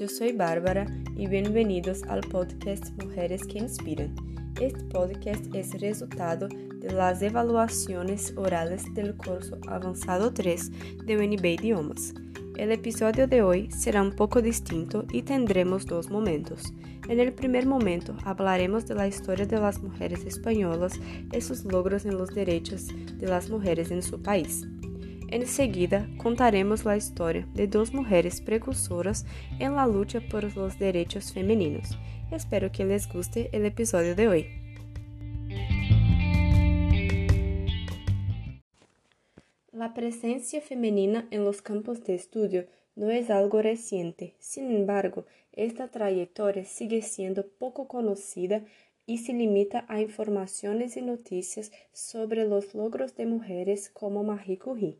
yo soy Bárbara y bienvenidos al podcast Mujeres que Inspiran. Este podcast es resultado de las evaluaciones orales del curso Avanzado 3 de UNB Idiomas. El episodio de hoy será un poco distinto y tendremos dos momentos. En el primer momento hablaremos de la historia de las mujeres españolas y sus logros en los derechos de las mujeres en su país. En seguida, contaremos la historia de dos mujeres precursoras en la lucha por los derechos femeninos. Espero que les guste el episodio de hoy. La presencia femenina en los campos de estudio no es algo reciente, sin embargo, esta trayectoria sigue siendo poco conocida y se limita a informaciones y noticias sobre los logros de mujeres como Marie Curie.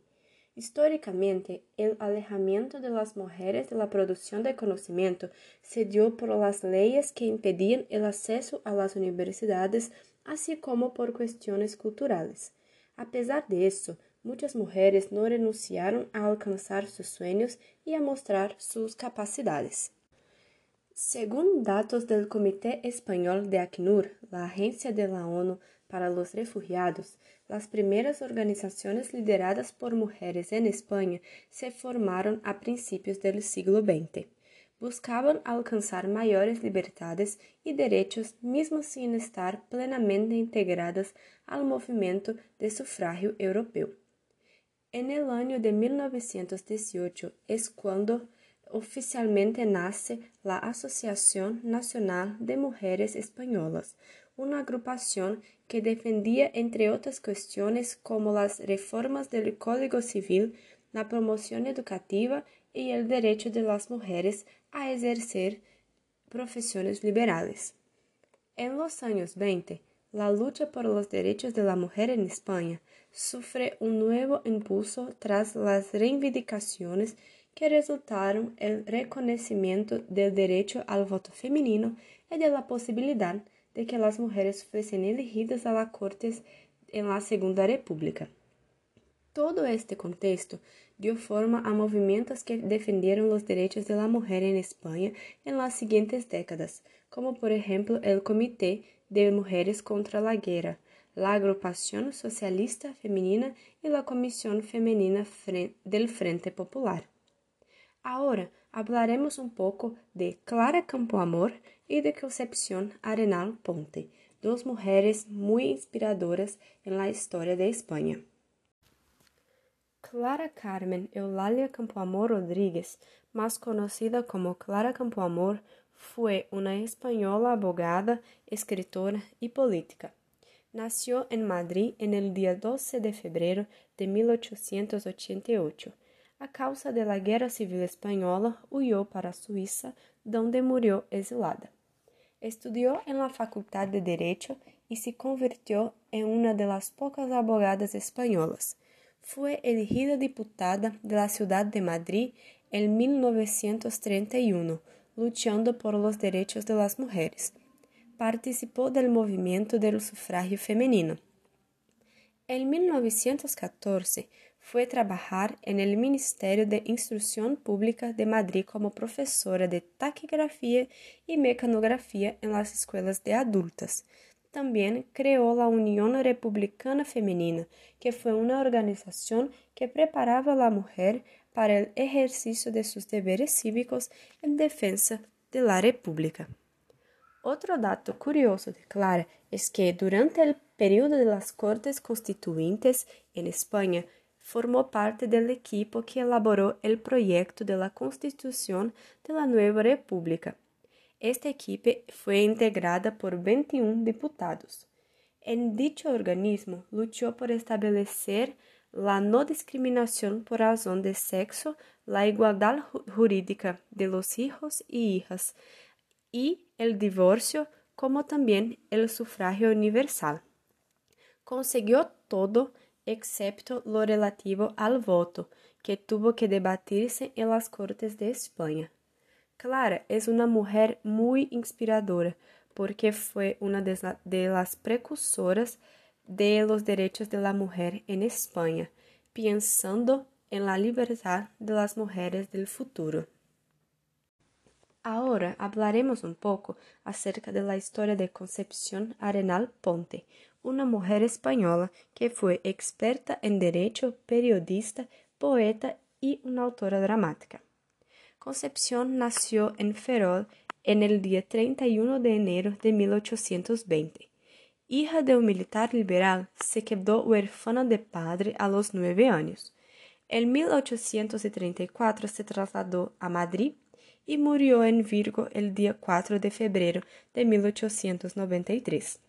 Históricamente, el alejamiento de las mujeres de la producción de conocimiento se dio por las leyes que impedían el acceso a las universidades, así como por cuestiones culturales. A pesar de eso, muchas mujeres no renunciaron a alcanzar sus sueños y a mostrar sus capacidades. Según datos del Comité Español de ACNUR, la agencia de la ONU para los refugiados, las primeras organizaciones lideradas por mujeres en España se formaron a principios del siglo XX. Buscaban alcanzar mayores libertades y derechos mismo sin estar plenamente integradas al movimiento de sufragio europeo. En el año de 1918 es cuando oficialmente nace la Asociación Nacional de Mujeres Españolas, una agrupación que defendía, entre otras cuestiones, como las reformas del Código Civil, la promoción educativa y el derecho de las mujeres a ejercer profesiones liberales. En los años 20, la lucha por los derechos de la mujer en España sufre un nuevo impulso tras las reivindicaciones que resultaron el reconocimiento del derecho al voto femenino y de la posibilidad de que las mujeres fuesen elegidas a las Cortes en la Segunda República. Todo este contexto dio forma a movimientos que defendieron los derechos de la mujer en España en las siguientes décadas, como por ejemplo el Comité de Mujeres contra la Guerra, la Agrupación Socialista Femenina y la Comisión Femenina del Frente Popular. Ahora hablaremos un poco de Clara Campoamor y de Concepción Arenal Ponte, dos mujeres muy inspiradoras en la historia de España. Clara Carmen Eulalia Campoamor Rodríguez, más conocida como Clara Campoamor, fue una española abogada, escritora y política. Nació en Madrid en el día 12 de febrero de 1888 a causa de la Guerra Civil Española, huyó para Suiza, donde murió exilada. Estudió en la Facultad de Derecho y se convirtió en una de las pocas abogadas españolas. Fue elegida diputada de la ciudad de Madrid en 1931, luchando por los derechos de las mujeres. Participó del movimiento del sufragio femenino. En 1914 fue trabajar en el Ministerio de Instrucción Pública de Madrid como profesora de taquigrafía y mecanografía en las escuelas de adultas. También creó la Unión Republicana Femenina, que fue una organización que preparaba a la mujer para el ejercicio de sus deberes cívicos en defensa de la República. Otro dato curioso de Clara es que durante el periodo de las Cortes Constituyentes en España, formó parte del equipo que elaboró el proyecto de la Constitución de la nueva República. Esta equipo fue integrada por 21 diputados. En dicho organismo luchó por establecer la no discriminación por razón de sexo, la igualdad jurídica de los hijos y hijas y el divorcio, como también el sufragio universal. Consiguió todo excepto lo relativo al voto, que tuvo que debatirse en las Cortes de España. Clara es una mujer muy inspiradora porque fue una de las precursoras de los derechos de la mujer en España, pensando en la libertad de las mujeres del futuro. Ahora hablaremos un poco acerca de la historia de Concepción Arenal Ponte, una mujer española que fue experta en derecho, periodista, poeta y una autora dramática. Concepción nació en Ferrol en el día 31 de enero de 1820. Hija de un militar liberal, se quedó huérfana de padre a los nueve años. En 1834 se trasladó a Madrid y murió en Virgo el día 4 de febrero de 1893.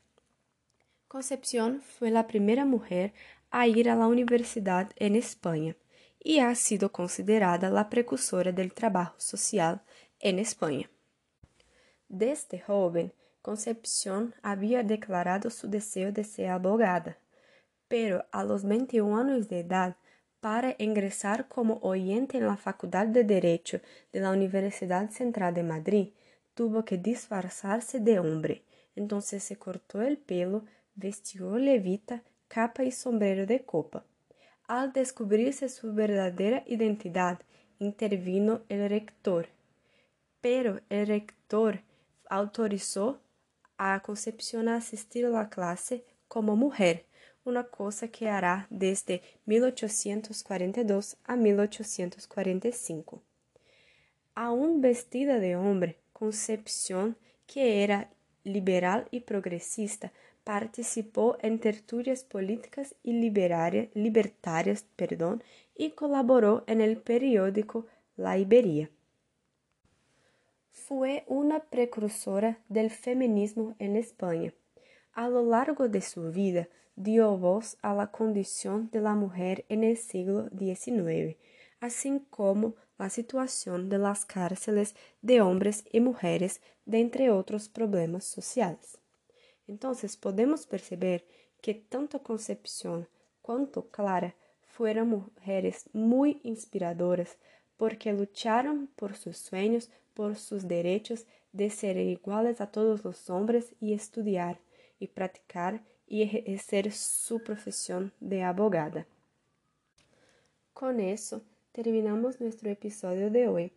Concepción fue la primera mujer a ir a la universidad en España y ha sido considerada la precursora del trabajo social en España. Desde joven, Concepción había declarado su deseo de ser abogada, pero a los 21 años de edad para ingresar como oyente en la Facultad de Derecho de la Universidad Central de Madrid, tuvo que disfrazarse de hombre. Entonces se cortó el pelo, vestió levita, capa y sombrero de copa. Al descubrirse su verdadera identidad, intervino el rector. Pero el rector autorizó a Concepción a asistir a la clase como mujer una cosa que hará desde 1842 a 1845. Aún vestida de hombre, Concepción, que era liberal y progresista, participó en tertulias políticas y libertarias perdón, y colaboró en el periódico La Iberia. Fue una precursora del feminismo en España. A lo largo de su vida, dio voz a la condición de la mujer en el siglo XIX, así como la situación de las cárceles de hombres y mujeres, de entre otros problemas sociales. Entonces podemos perceber que tanto Concepción cuanto Clara fueron mujeres muy inspiradoras porque lucharon por sus sueños, por sus derechos de ser iguales a todos los hombres y estudiar y practicar y ejercer su profesión de abogada. Con eso terminamos nuestro episodio de hoy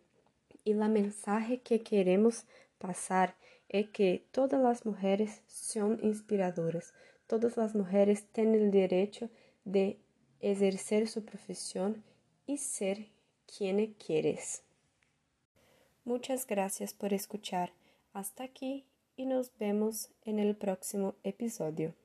y la mensaje que queremos pasar es que todas las mujeres son inspiradoras, todas las mujeres tienen el derecho de ejercer su profesión y ser quien quieres. Muchas gracias por escuchar. Hasta aquí y nos vemos en el próximo episodio.